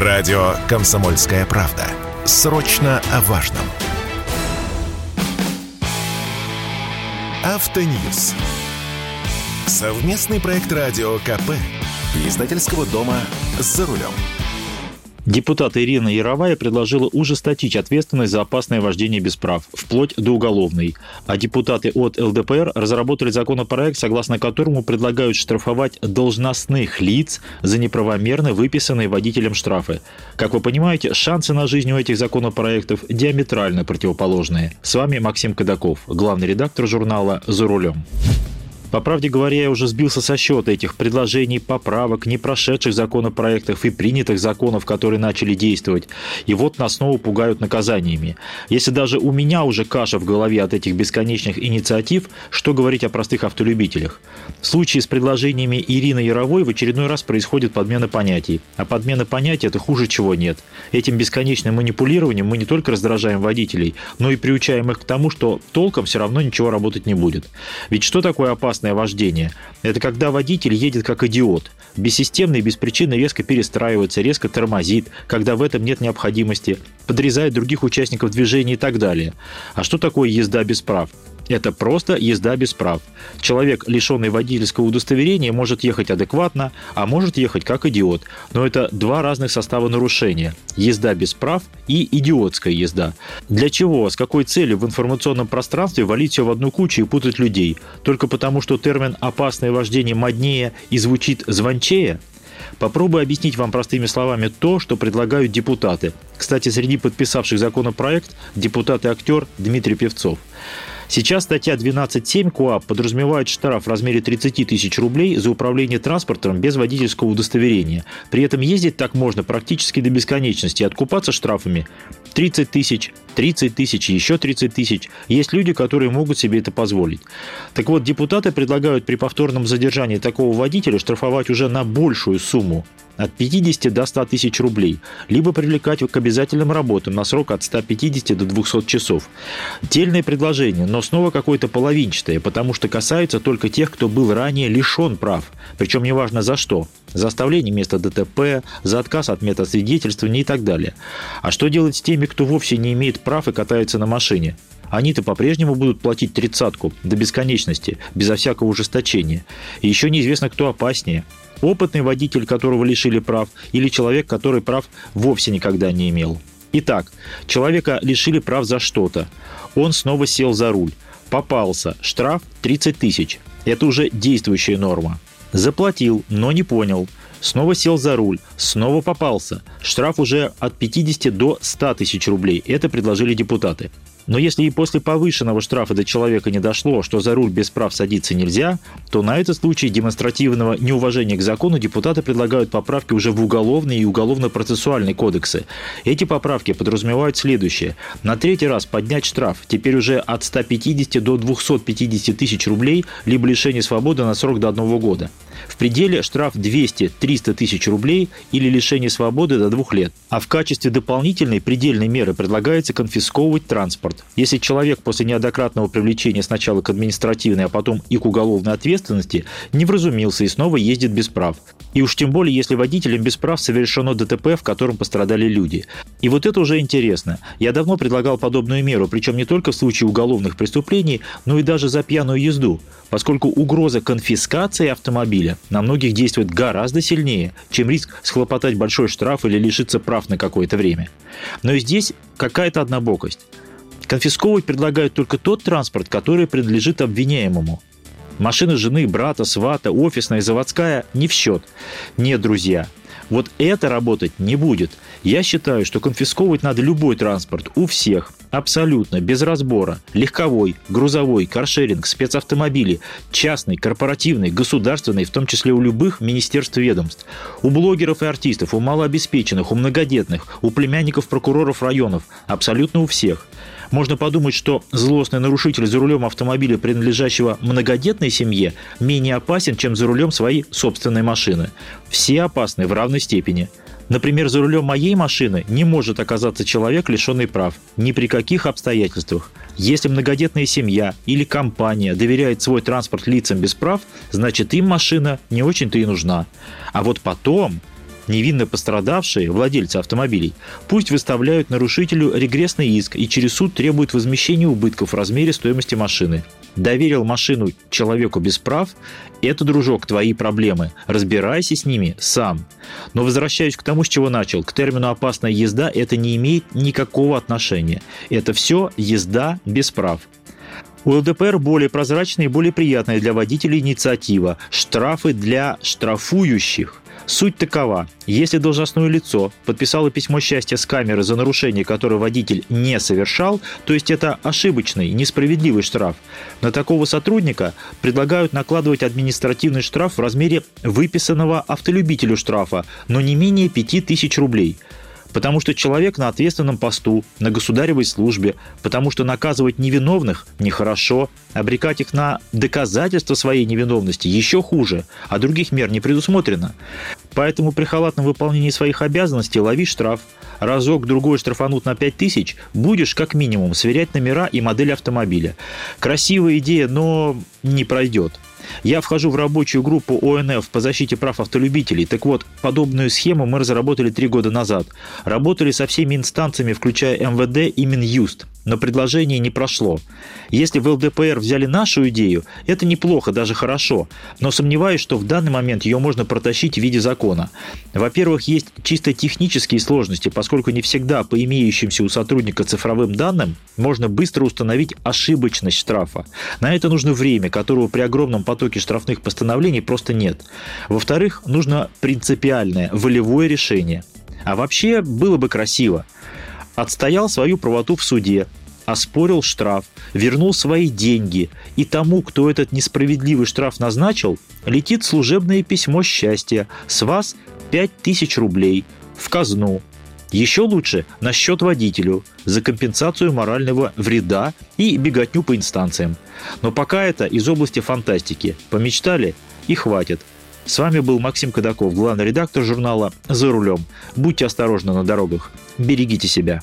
Радио «Комсомольская правда». Срочно о важном. Автоньюз. Совместный проект радио КП. Издательского дома «За рулем». Депутат Ирина Яровая предложила ужесточить ответственность за опасное вождение без прав, вплоть до уголовной. А депутаты от ЛДПР разработали законопроект, согласно которому предлагают штрафовать должностных лиц за неправомерно выписанные водителем штрафы. Как вы понимаете, шансы на жизнь у этих законопроектов диаметрально противоположные. С вами Максим Кадаков, главный редактор журнала «За рулем». По правде говоря, я уже сбился со счета этих предложений, поправок, не прошедших законопроектов и принятых законов, которые начали действовать. И вот нас снова пугают наказаниями. Если даже у меня уже каша в голове от этих бесконечных инициатив, что говорить о простых автолюбителях? В случае с предложениями Ирины Яровой в очередной раз происходит подмена понятий. А подмена понятий – это хуже чего нет. Этим бесконечным манипулированием мы не только раздражаем водителей, но и приучаем их к тому, что толком все равно ничего работать не будет. Ведь что такое опасность? Опасное вождение. Это когда водитель едет как идиот, бессистемно и без причины резко перестраивается, резко тормозит, когда в этом нет необходимости, подрезает других участников движения и так далее. А что такое езда без прав? Это просто езда без прав. Человек, лишенный водительского удостоверения, может ехать адекватно, а может ехать как идиот. Но это два разных состава нарушения. Езда без прав и идиотская езда. Для чего, с какой целью в информационном пространстве валить все в одну кучу и путать людей? Только потому, что термин «опасное вождение» моднее и звучит звончее? Попробую объяснить вам простыми словами то, что предлагают депутаты. Кстати, среди подписавших законопроект депутат и актер Дмитрий Певцов. Сейчас статья 12.7 КОАП подразумевает штраф в размере 30 тысяч рублей за управление транспортом без водительского удостоверения. При этом ездить так можно практически до бесконечности. Откупаться штрафами 30 тысяч, 30 тысяч, еще 30 тысяч. Есть люди, которые могут себе это позволить. Так вот, депутаты предлагают при повторном задержании такого водителя штрафовать уже на большую сумму от 50 до 100 тысяч рублей, либо привлекать к обязательным работам на срок от 150 до 200 часов. Дельное предложение, но снова какое-то половинчатое, потому что касается только тех, кто был ранее лишен прав, причем неважно за что. За оставление места ДТП, за отказ от метода свидетельствования и так далее. А что делать с теми, кто вовсе не имеет прав и катается на машине? Они-то по-прежнему будут платить тридцатку до бесконечности, безо всякого ужесточения. И еще неизвестно, кто опаснее опытный водитель, которого лишили прав, или человек, который прав вовсе никогда не имел. Итак, человека лишили прав за что-то. Он снова сел за руль. Попался. Штраф 30 тысяч. Это уже действующая норма. Заплатил, но не понял. Снова сел за руль. Снова попался. Штраф уже от 50 до 100 тысяч рублей. Это предложили депутаты. Но если и после повышенного штрафа до человека не дошло, что за руль без прав садиться нельзя, то на этот случай демонстративного неуважения к закону депутаты предлагают поправки уже в уголовные и уголовно-процессуальные кодексы. Эти поправки подразумевают следующее. На третий раз поднять штраф, теперь уже от 150 до 250 тысяч рублей, либо лишение свободы на срок до одного года. В пределе штраф 200-300 тысяч рублей или лишение свободы до двух лет. А в качестве дополнительной предельной меры предлагается конфисковывать транспорт. Если человек после неоднократного привлечения сначала к административной, а потом и к уголовной ответственности не вразумился и снова ездит без прав. И уж тем более, если водителем без прав совершено ДТП, в котором пострадали люди. И вот это уже интересно. Я давно предлагал подобную меру, причем не только в случае уголовных преступлений, но и даже за пьяную езду, поскольку угроза конфискации автомобиля на многих действует гораздо сильнее, чем риск схлопотать большой штраф или лишиться прав на какое-то время. Но и здесь какая-то однобокость. Конфисковывать предлагают только тот транспорт, который принадлежит обвиняемому. Машина жены, брата, свата, офисная, заводская – не в счет. Нет, друзья, вот это работать не будет. Я считаю, что конфисковывать надо любой транспорт у всех, абсолютно, без разбора. Легковой, грузовой, каршеринг, спецавтомобили, частный, корпоративный, государственный, в том числе у любых министерств и ведомств. У блогеров и артистов, у малообеспеченных, у многодетных, у племянников прокуроров районов, абсолютно у всех. Можно подумать, что злостный нарушитель за рулем автомобиля, принадлежащего многодетной семье, менее опасен, чем за рулем своей собственной машины. Все опасны в равной степени. Например, за рулем моей машины не может оказаться человек, лишенный прав. Ни при каких обстоятельствах. Если многодетная семья или компания доверяет свой транспорт лицам без прав, значит им машина не очень-то и нужна. А вот потом Невинно пострадавшие, владельцы автомобилей, пусть выставляют нарушителю регрессный иск и через суд требуют возмещения убытков в размере стоимости машины. Доверил машину человеку без прав – это, дружок, твои проблемы. Разбирайся с ними сам. Но возвращаюсь к тому, с чего начал. К термину «опасная езда» это не имеет никакого отношения. Это все езда без прав. У ЛДПР более прозрачная и более приятная для водителей инициатива – штрафы для штрафующих. Суть такова. Если должностное лицо подписало письмо счастья с камеры за нарушение, которое водитель не совершал, то есть это ошибочный, несправедливый штраф, на такого сотрудника предлагают накладывать административный штраф в размере выписанного автолюбителю штрафа, но не менее 5000 рублей – потому что человек на ответственном посту, на государевой службе, потому что наказывать невиновных нехорошо, обрекать их на доказательство своей невиновности еще хуже, а других мер не предусмотрено. Поэтому при халатном выполнении своих обязанностей лови штраф. Разок-другой штрафанут на 5 тысяч, будешь как минимум сверять номера и модель автомобиля. Красивая идея, но не пройдет. Я вхожу в рабочую группу ОНФ по защите прав автолюбителей. Так вот, подобную схему мы разработали три года назад. Работали со всеми инстанциями, включая МВД и Минюст но предложение не прошло. Если в ЛДПР взяли нашу идею, это неплохо, даже хорошо, но сомневаюсь, что в данный момент ее можно протащить в виде закона. Во-первых, есть чисто технические сложности, поскольку не всегда по имеющимся у сотрудника цифровым данным можно быстро установить ошибочность штрафа. На это нужно время, которого при огромном потоке штрафных постановлений просто нет. Во-вторых, нужно принципиальное, волевое решение. А вообще было бы красиво. Отстоял свою правоту в суде, оспорил штраф, вернул свои деньги, и тому, кто этот несправедливый штраф назначил, летит служебное письмо счастья. С вас 5000 рублей в казну. Еще лучше на счет водителю за компенсацию морального вреда и беготню по инстанциям. Но пока это из области фантастики. Помечтали и хватит. С вами был Максим Кадаков, главный редактор журнала «За рулем». Будьте осторожны на дорогах. Берегите себя.